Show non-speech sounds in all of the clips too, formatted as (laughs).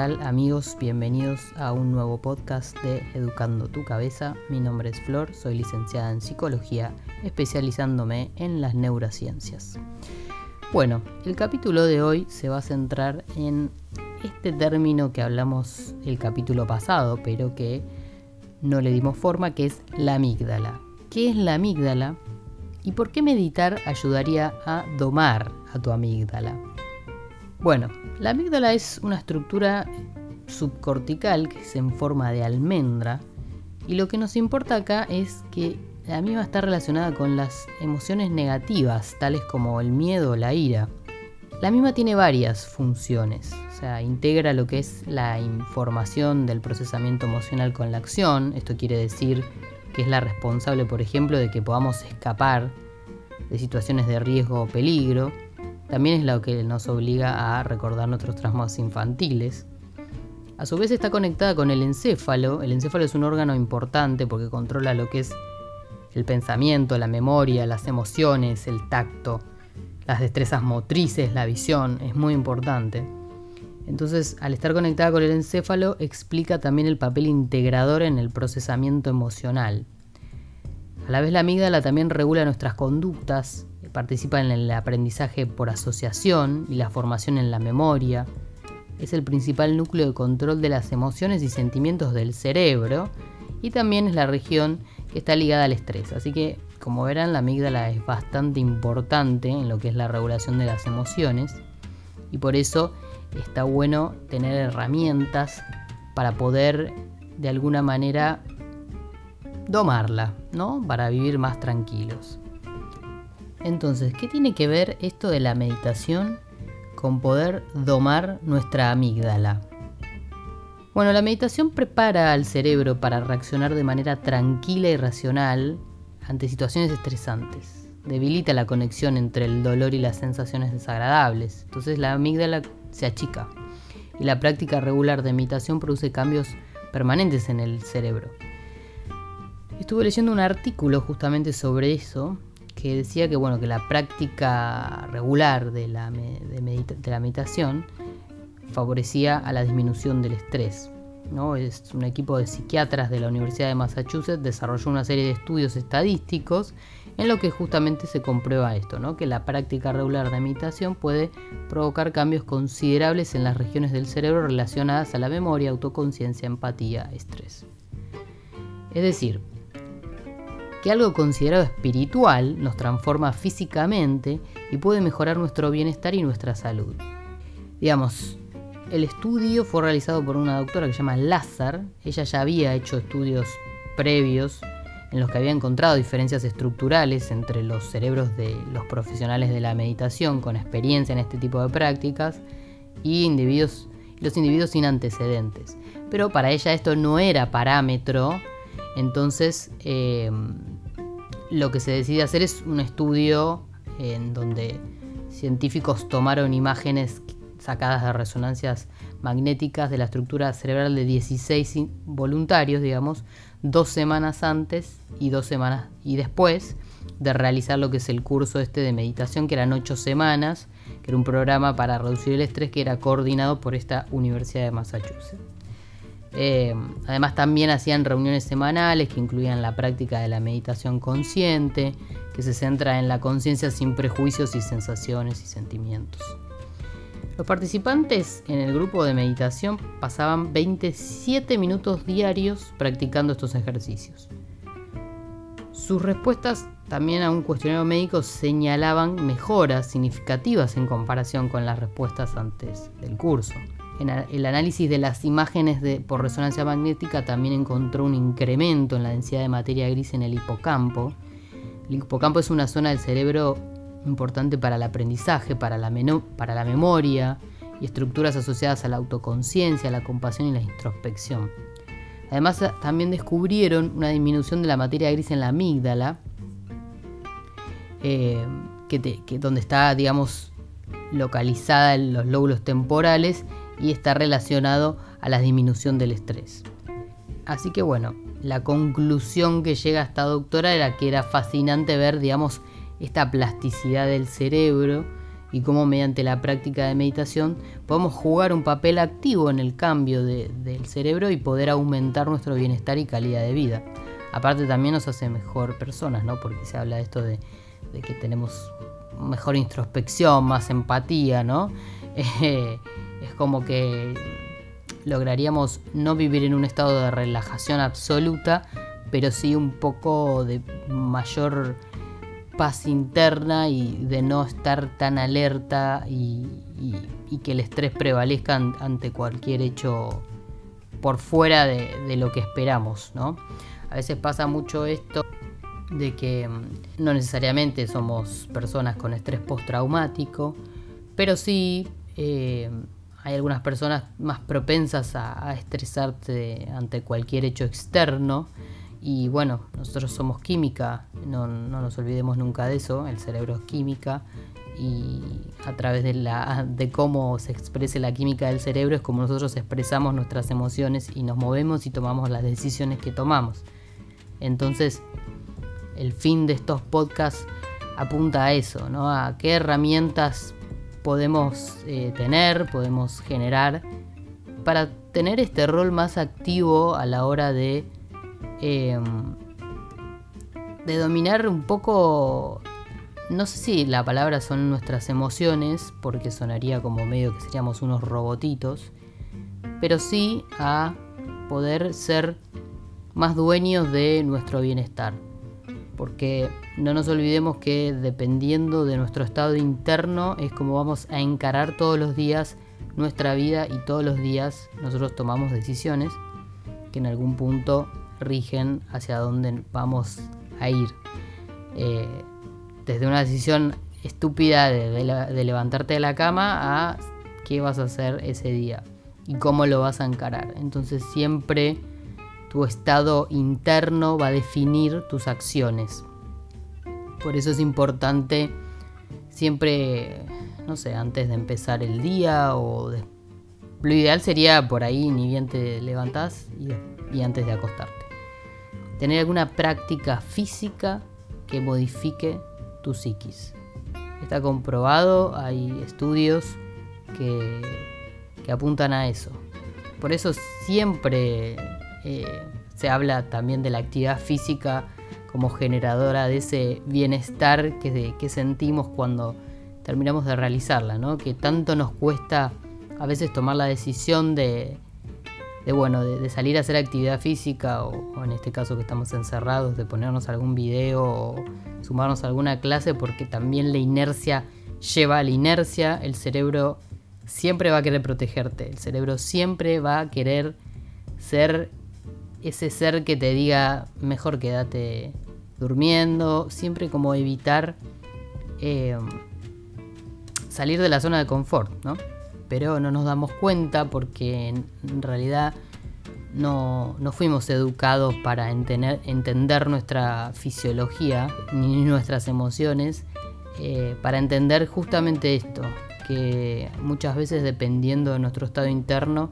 tal amigos? Bienvenidos a un nuevo podcast de Educando tu Cabeza. Mi nombre es Flor, soy licenciada en psicología, especializándome en las neurociencias. Bueno, el capítulo de hoy se va a centrar en este término que hablamos el capítulo pasado, pero que no le dimos forma, que es la amígdala. ¿Qué es la amígdala? ¿Y por qué meditar ayudaría a domar a tu amígdala? Bueno, la amígdala es una estructura subcortical que es en forma de almendra y lo que nos importa acá es que la misma está relacionada con las emociones negativas, tales como el miedo o la ira. La misma tiene varias funciones, o sea, integra lo que es la información del procesamiento emocional con la acción, esto quiere decir que es la responsable, por ejemplo, de que podamos escapar de situaciones de riesgo o peligro, también es lo que nos obliga a recordar nuestros traumas infantiles. A su vez está conectada con el encéfalo. El encéfalo es un órgano importante porque controla lo que es el pensamiento, la memoria, las emociones, el tacto, las destrezas motrices, la visión. Es muy importante. Entonces, al estar conectada con el encéfalo, explica también el papel integrador en el procesamiento emocional. A la vez la amígdala también regula nuestras conductas, participa en el aprendizaje por asociación y la formación en la memoria. Es el principal núcleo de control de las emociones y sentimientos del cerebro y también es la región que está ligada al estrés. Así que, como verán, la amígdala es bastante importante en lo que es la regulación de las emociones y por eso está bueno tener herramientas para poder de alguna manera domarla, ¿no? Para vivir más tranquilos. Entonces, ¿qué tiene que ver esto de la meditación con poder domar nuestra amígdala? Bueno, la meditación prepara al cerebro para reaccionar de manera tranquila y racional ante situaciones estresantes. Debilita la conexión entre el dolor y las sensaciones desagradables. Entonces la amígdala se achica. Y la práctica regular de meditación produce cambios permanentes en el cerebro. Estuve leyendo un artículo justamente sobre eso que decía que, bueno, que la práctica regular de la, de, la meditación favorecía a la disminución del estrés. ¿no? Es un equipo de psiquiatras de la Universidad de Massachusetts desarrolló una serie de estudios estadísticos en lo que justamente se comprueba esto, ¿no? que la práctica regular de meditación puede provocar cambios considerables en las regiones del cerebro relacionadas a la memoria, autoconciencia, empatía, estrés. Es decir, que algo considerado espiritual nos transforma físicamente y puede mejorar nuestro bienestar y nuestra salud. Digamos, el estudio fue realizado por una doctora que se llama Lazar. Ella ya había hecho estudios previos en los que había encontrado diferencias estructurales entre los cerebros de los profesionales de la meditación con experiencia en este tipo de prácticas y individuos, los individuos sin antecedentes. Pero para ella esto no era parámetro entonces, eh, lo que se decide hacer es un estudio en donde científicos tomaron imágenes sacadas de resonancias magnéticas de la estructura cerebral de 16 voluntarios, digamos, dos semanas antes y dos semanas y después de realizar lo que es el curso este de meditación, que eran ocho semanas, que era un programa para reducir el estrés que era coordinado por esta Universidad de Massachusetts. Eh, además también hacían reuniones semanales que incluían la práctica de la meditación consciente, que se centra en la conciencia sin prejuicios y sensaciones y sentimientos. Los participantes en el grupo de meditación pasaban 27 minutos diarios practicando estos ejercicios. Sus respuestas también a un cuestionario médico señalaban mejoras significativas en comparación con las respuestas antes del curso el análisis de las imágenes por resonancia magnética también encontró un incremento en la densidad de materia gris en el hipocampo. El hipocampo es una zona del cerebro importante para el aprendizaje, para la, memoria y estructuras asociadas a la autoconciencia, la compasión y la introspección. Además, también descubrieron una disminución de la materia gris en la amígdala, eh, que, donde está, digamos, localizada en los lóbulos temporales y está relacionado a la disminución del estrés. Así que bueno, la conclusión que llega esta doctora era que era fascinante ver, digamos, esta plasticidad del cerebro y cómo mediante la práctica de meditación podemos jugar un papel activo en el cambio del cerebro y poder aumentar nuestro bienestar y calidad de vida. Aparte también nos hace mejor personas, ¿no? Porque se habla de esto de, que tenemos mejor introspección, más empatía, ¿no? (laughs) es como que lograríamos no vivir en un estado de relajación absoluta, pero sí un poco de mayor paz interna y de no estar tan alerta y, que el estrés prevalezca ante cualquier hecho por fuera de, lo que esperamos, ¿no? A veces pasa mucho esto de que mm, no necesariamente somos personas con estrés postraumático, pero sí eh, hay algunas personas más propensas a, estresarte ante cualquier hecho externo. Y bueno, nosotros somos química, no, nos olvidemos nunca de eso, el cerebro es química y a través de, la, de cómo se exprese la química del cerebro es como nosotros expresamos nuestras emociones y nos movemos y tomamos las decisiones que tomamos. Entonces, el fin de estos podcasts apunta a eso, ¿no? A qué herramientas podemos eh, tener, podemos generar para tener este rol más activo a la hora de, em, de dominar un poco, no sé si la palabra son nuestras emociones, porque sonaría como medio que seríamos unos robotitos, pero sí a poder ser más dueños de nuestro bienestar. Porque no nos olvidemos que dependiendo de nuestro estado interno es como vamos a encarar todos los días nuestra vida y todos los días nosotros tomamos decisiones que en algún punto rigen hacia dónde vamos a ir. Eh, desde una decisión estúpida de, levantarte de la cama a qué vas a hacer ese día y cómo lo vas a encarar. Entonces siempre tu estado interno va a definir tus acciones. Por eso es importante siempre, no sé, antes de empezar el día o lo ideal sería por ahí ni bien te levantás y, antes de acostarte. Tener alguna práctica física que modifique tu psiquis. Está comprobado, hay estudios que apuntan a eso. Por eso siempre eh, se habla también de la actividad física como generadora de ese bienestar que, sentimos cuando terminamos de realizarla, ¿no? Que tanto nos cuesta a veces tomar la decisión de, bueno, de, salir a hacer actividad física o, en este caso que estamos encerrados, de ponernos algún video o sumarnos a alguna clase porque también la inercia lleva a la inercia, el cerebro siempre va a querer protegerte, el cerebro siempre va a querer ser ese ser que te diga mejor quédate durmiendo, siempre como evitar eh, salir de la zona de confort, ¿no? Pero no nos damos cuenta porque en realidad no, fuimos educados para entender, entender, nuestra fisiología ni nuestras emociones, eh, para entender justamente esto, que muchas veces dependiendo de nuestro estado interno,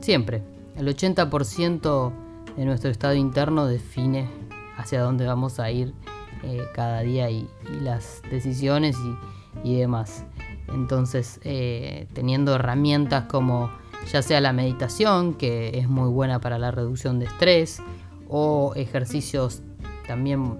siempre, el 80% de nuestro estado interno define hacia dónde vamos a ir eh, cada día y, las decisiones y, demás. Entonces, eh, teniendo herramientas como ya sea la meditación, que es muy buena para la reducción de estrés, o ejercicios también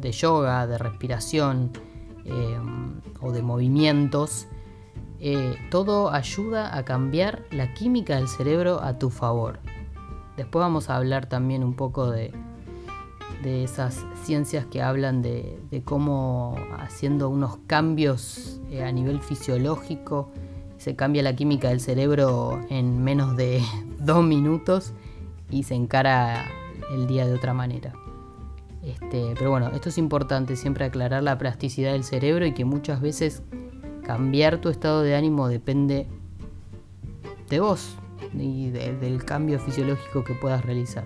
de yoga, de respiración eh, o de movimientos, todo ayuda a cambiar la química del cerebro a tu favor. Después vamos a hablar también un poco de, esas ciencias que hablan de, cómo haciendo unos cambios eh, a nivel fisiológico se cambia la química del cerebro en menos de (laughs) dos minutos y se encara el día de otra manera. Este, pero bueno, esto es importante, siempre aclarar la plasticidad del cerebro y que muchas veces cambiar tu estado de ánimo depende de vos, y del cambio fisiológico que puedas realizar.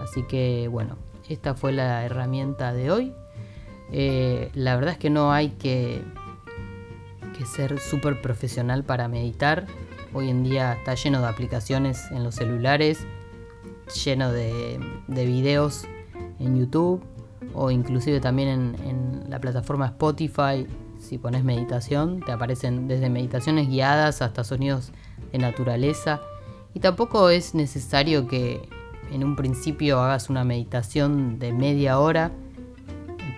Así que bueno, esta fue la herramienta de hoy. Eh, la verdad es que no hay que, que ser súper profesional para meditar. Hoy en día está lleno de aplicaciones en los celulares, lleno de, de videos en YouTube o inclusive también en, en la plataforma Spotify Si pones meditación, te aparecen desde meditaciones guiadas hasta sonidos de naturaleza. Y tampoco es necesario que en un principio hagas una meditación de media hora.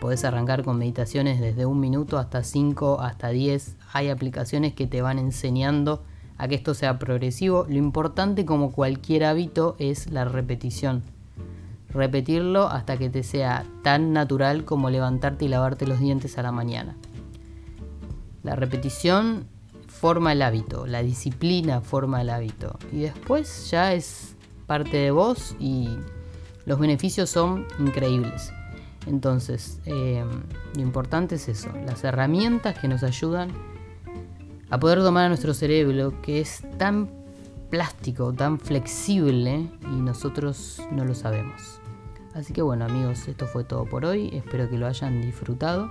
Podés arrancar con meditaciones desde un minuto hasta cinco, hasta diez. Hay aplicaciones que te van enseñando a que esto sea progresivo. Lo importante como cualquier hábito es la repetición. Repetirlo hasta que te sea tan natural como levantarte y lavarte los dientes a la mañana. La repetición forma el hábito, la disciplina forma el hábito y después ya es parte de vos y los beneficios son increíbles. Entonces, eh, lo importante es eso, las herramientas que nos ayudan a poder domar a nuestro cerebro, que es tan plástico, tan flexible y nosotros no lo sabemos. Así que bueno amigos, esto fue todo por hoy, espero que lo hayan disfrutado